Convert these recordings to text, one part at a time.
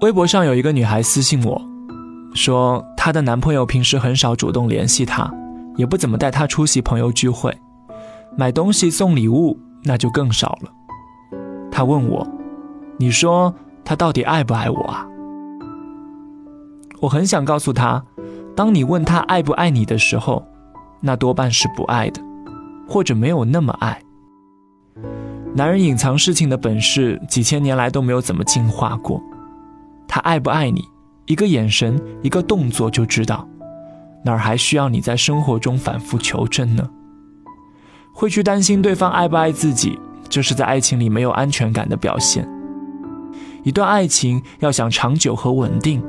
微博上有一个女孩私信我，说她的男朋友平时很少主动联系她，也不怎么带她出席朋友聚会，买东西送礼物那就更少了。她问我：“你说他到底爱不爱我啊？”我很想告诉她，当你问他爱不爱你的时候，那多半是不爱的，或者没有那么爱。男人隐藏事情的本事，几千年来都没有怎么进化过。他爱不爱你，一个眼神，一个动作就知道，哪儿还需要你在生活中反复求证呢？会去担心对方爱不爱自己，就是在爱情里没有安全感的表现。一段爱情要想长久和稳定，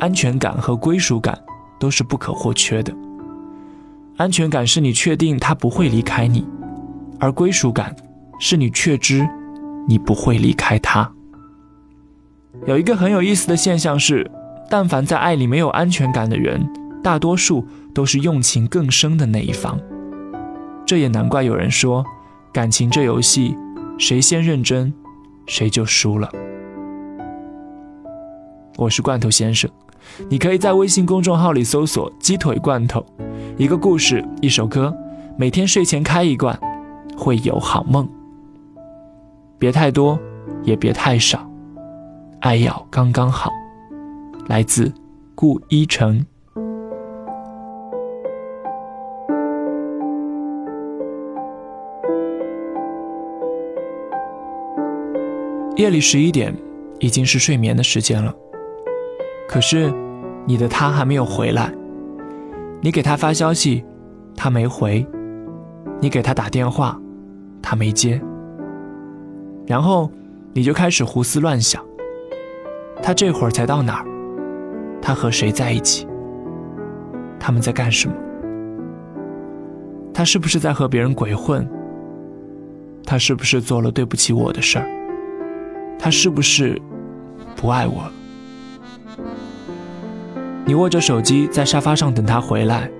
安全感和归属感都是不可或缺的。安全感是你确定他不会离开你，而归属感是你确知你不会离开他。有一个很有意思的现象是，但凡在爱里没有安全感的人，大多数都是用情更深的那一方。这也难怪有人说，感情这游戏，谁先认真，谁就输了。我是罐头先生，你可以在微信公众号里搜索“鸡腿罐头”，一个故事，一首歌，每天睡前开一罐，会有好梦。别太多，也别太少。爱要刚刚好，来自顾一成。夜里十一点，已经是睡眠的时间了。可是，你的他还没有回来。你给他发消息，他没回；你给他打电话，他没接。然后，你就开始胡思乱想。他这会儿才到哪儿？他和谁在一起？他们在干什么？他是不是在和别人鬼混？他是不是做了对不起我的事儿？他是不是不爱我了？你握着手机在沙发上等他回来，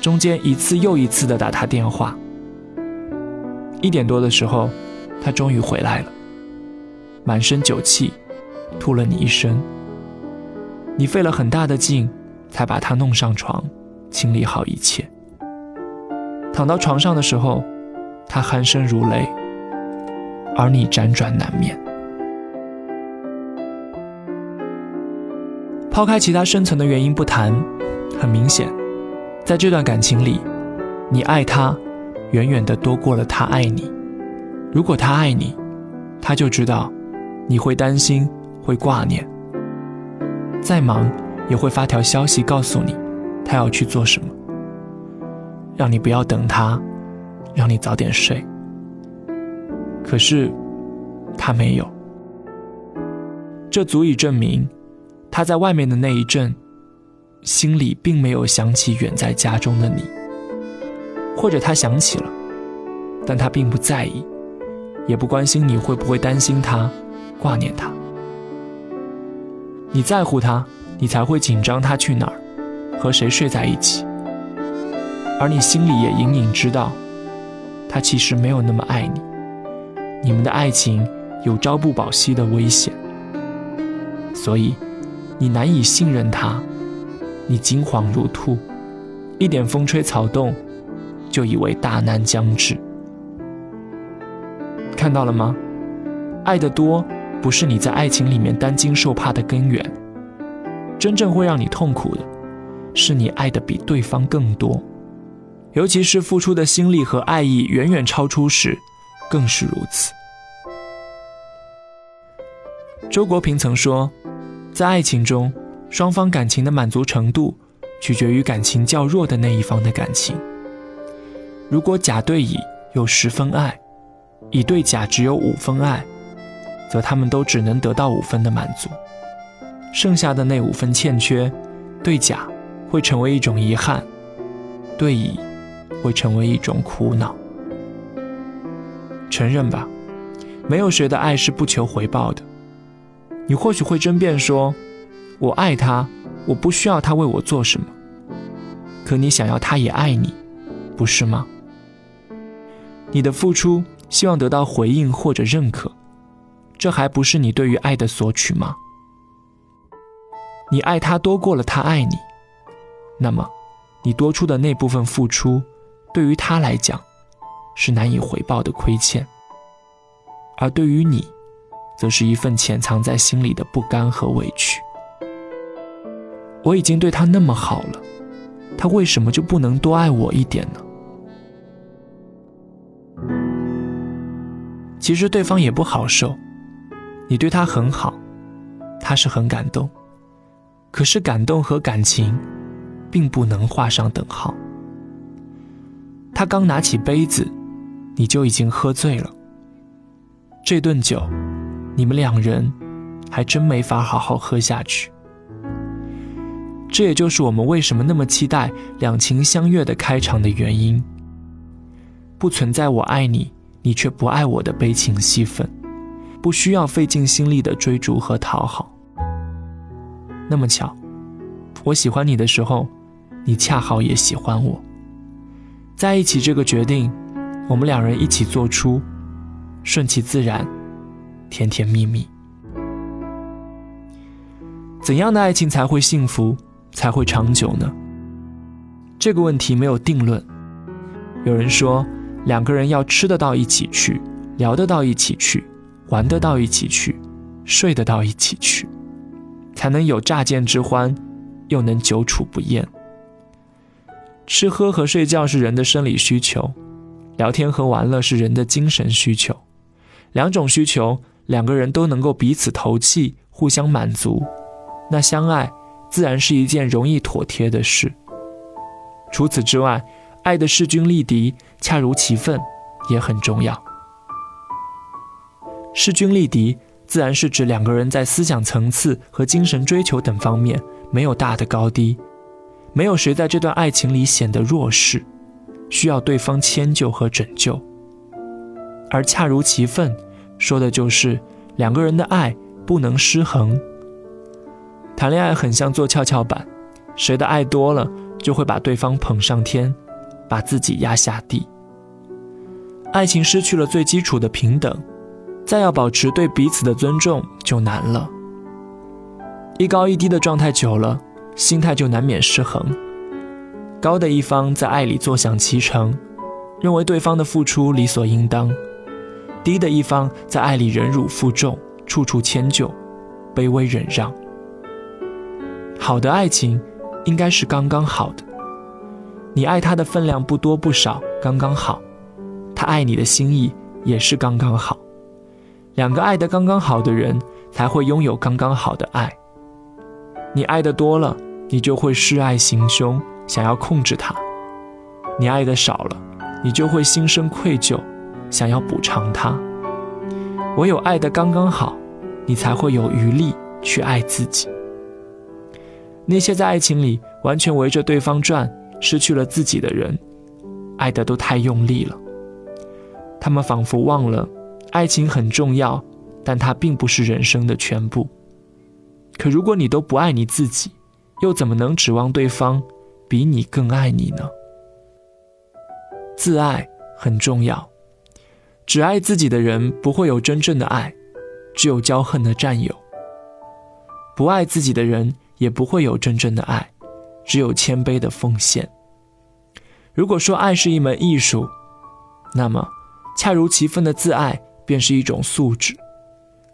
中间一次又一次的打他电话。一点多的时候，他终于回来了，满身酒气。吐了你一身，你费了很大的劲，才把他弄上床，清理好一切。躺到床上的时候，他鼾声如雷，而你辗转难眠。抛开其他深层的原因不谈，很明显，在这段感情里，你爱他，远远的多过了他爱你。如果他爱你，他就知道你会担心。会挂念，再忙也会发条消息告诉你，他要去做什么，让你不要等他，让你早点睡。可是他没有，这足以证明他在外面的那一阵，心里并没有想起远在家中的你，或者他想起了，但他并不在意，也不关心你会不会担心他，挂念他。你在乎他，你才会紧张他去哪儿，和谁睡在一起。而你心里也隐隐知道，他其实没有那么爱你，你们的爱情有朝不保夕的危险。所以，你难以信任他，你惊惶如兔，一点风吹草动，就以为大难将至。看到了吗？爱的多。不是你在爱情里面担惊受怕的根源，真正会让你痛苦的，是你爱的比对方更多，尤其是付出的心力和爱意远远超出时，更是如此。周国平曾说，在爱情中，双方感情的满足程度，取决于感情较弱的那一方的感情。如果甲对乙有十分爱，乙对甲只有五分爱。则他们都只能得到五分的满足，剩下的那五分欠缺，对甲会成为一种遗憾，对乙会成为一种苦恼。承认吧，没有谁的爱是不求回报的。你或许会争辩说：“我爱他，我不需要他为我做什么。”可你想要他也爱你，不是吗？你的付出希望得到回应或者认可。这还不是你对于爱的索取吗？你爱他多过了他爱你，那么，你多出的那部分付出，对于他来讲，是难以回报的亏欠；而对于你，则是一份潜藏在心里的不甘和委屈。我已经对他那么好了，他为什么就不能多爱我一点呢？其实对方也不好受，你对他很好，他是很感动。可是感动和感情，并不能画上等号。他刚拿起杯子，你就已经喝醉了。这顿酒，你们两人还真没法好好喝下去。这也就是我们为什么那么期待两情相悦的开场的原因。不存在我爱你，你却不爱我的悲情戏份，不需要费尽心力的追逐和讨好。那么巧，我喜欢你的时候，你恰好也喜欢我。在一起这个决定，我们两人一起做出，顺其自然，甜甜蜜蜜。怎样的爱情才会幸福，才会长久呢？这个问题没有定论。有人说，两个人要吃得到一起去，聊得到一起去，玩得到一起去，睡得到一起去。才能有乍见之欢，又能久处不厌。吃喝和睡觉是人的生理需求，聊天和玩乐是人的精神需求。两种需求，两个人都能够彼此投契，互相满足，那相爱自然是一件容易妥帖的事。除此之外，爱的势均力敌、恰如其分也很重要。势均力敌。自然是指两个人在思想层次和精神追求等方面没有大的高低，没有谁在这段爱情里显得弱势，需要对方迁就和拯救。而恰如其分，说的就是两个人的爱不能失衡。谈恋爱很像坐跷跷板，谁的爱多了，就会把对方捧上天，把自己压下地。爱情失去了最基础的平等。再要保持对彼此的尊重就难了。一高一低的状态久了，心态就难免失衡。高的一方在爱里坐享其成，认为对方的付出理所应当；低的一方在爱里忍辱负重，处处迁就，卑微忍让。好的爱情应该是刚刚好的，你爱他的分量不多不少，刚刚好；他爱你的心意也是刚刚好。两个爱得刚刚好的人，才会拥有刚刚好的爱。你爱的多了，你就会示爱行凶，想要控制他；你爱的少了，你就会心生愧疚，想要补偿他。唯有爱得刚刚好，你才会有余力去爱自己。那些在爱情里完全围着对方转，失去了自己的人，爱的都太用力了，他们仿佛忘了。爱情很重要，但它并不是人生的全部。可如果你都不爱你自己，又怎么能指望对方比你更爱你呢？自爱很重要，只爱自己的人不会有真正的爱，只有骄横的占有；不爱自己的人也不会有真正的爱，只有谦卑的奉献。如果说爱是一门艺术，那么恰如其分的自爱。便是一种素质，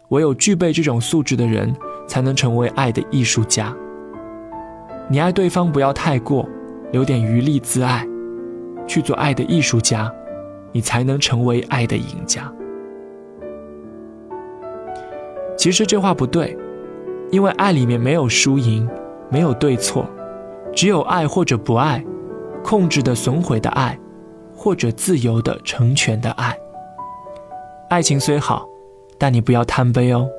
唯有具备这种素质的人，才能成为爱的艺术家。你爱对方不要太过，留点余力自爱，去做爱的艺术家，你才能成为爱的赢家。其实这话不对，因为爱里面没有输赢，没有对错，只有爱或者不爱，控制的损毁的爱，或者自由的成全的爱。爱情虽好，但你不要贪杯哦，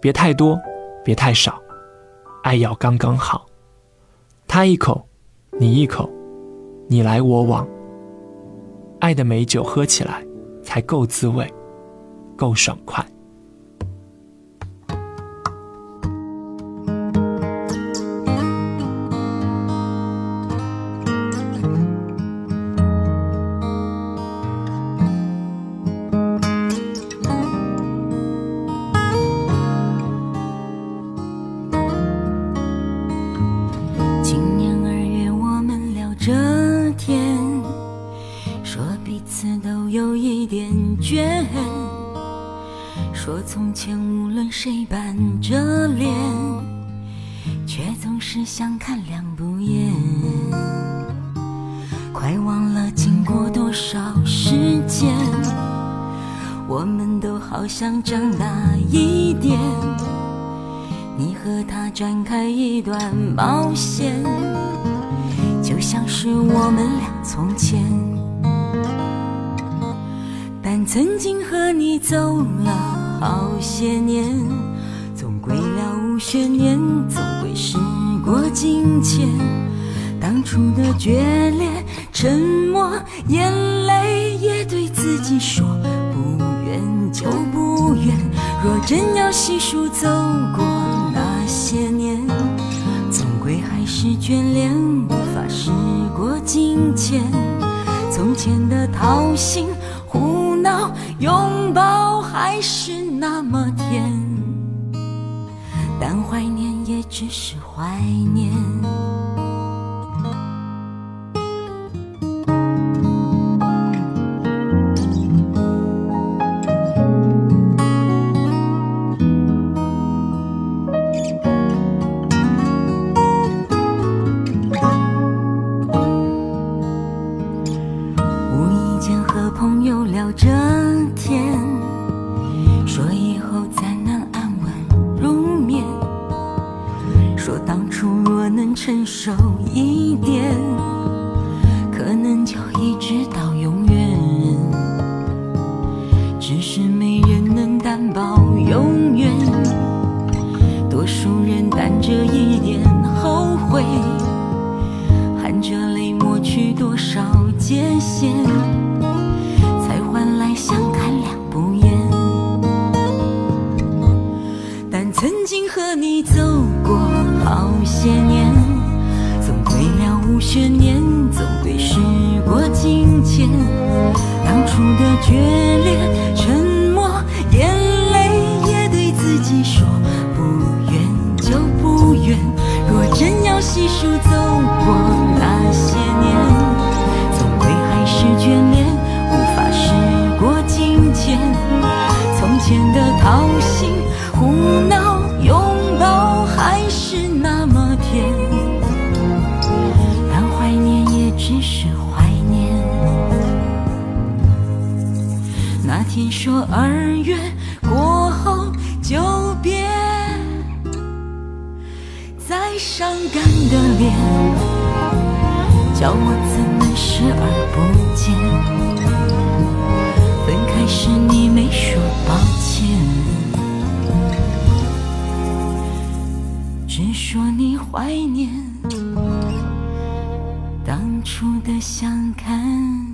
别太多，别太少，爱要刚刚好。他一口，你一口，你来我往，爱的美酒喝起来才够滋味，够爽快。从前无论谁板着脸，却总是相看两不厌。快忘了经过多少时间，我们都好像长大一点。你和他展开一段冒险，就像是我们俩从前。但曾经和你走了。好些年，总归了无悬念，总归时过境迁。当初的决裂、沉默、眼泪，也对自己说不愿就不愿。若真要细数走过那些年，总归还是眷恋，无法时过境迁。从前的掏心拥抱，还是。那么甜，但怀念也只是怀念。聊着天。说以后再难安稳入眠。说当初若能成熟一点，可能就一直到永远。只是没人能担保永远，多数人担着一点后悔，含着泪抹去多少界限。换来相看两不厌，但曾经和你走过好些年，总归了无悬念，总归时过境迁。当初的决裂、沉默、眼泪，也对自己说不愿就不愿。若真要细数走二月过后就别再伤感的脸，叫我怎能视而不见？分开时你没说抱歉，只说你怀念当初的相看。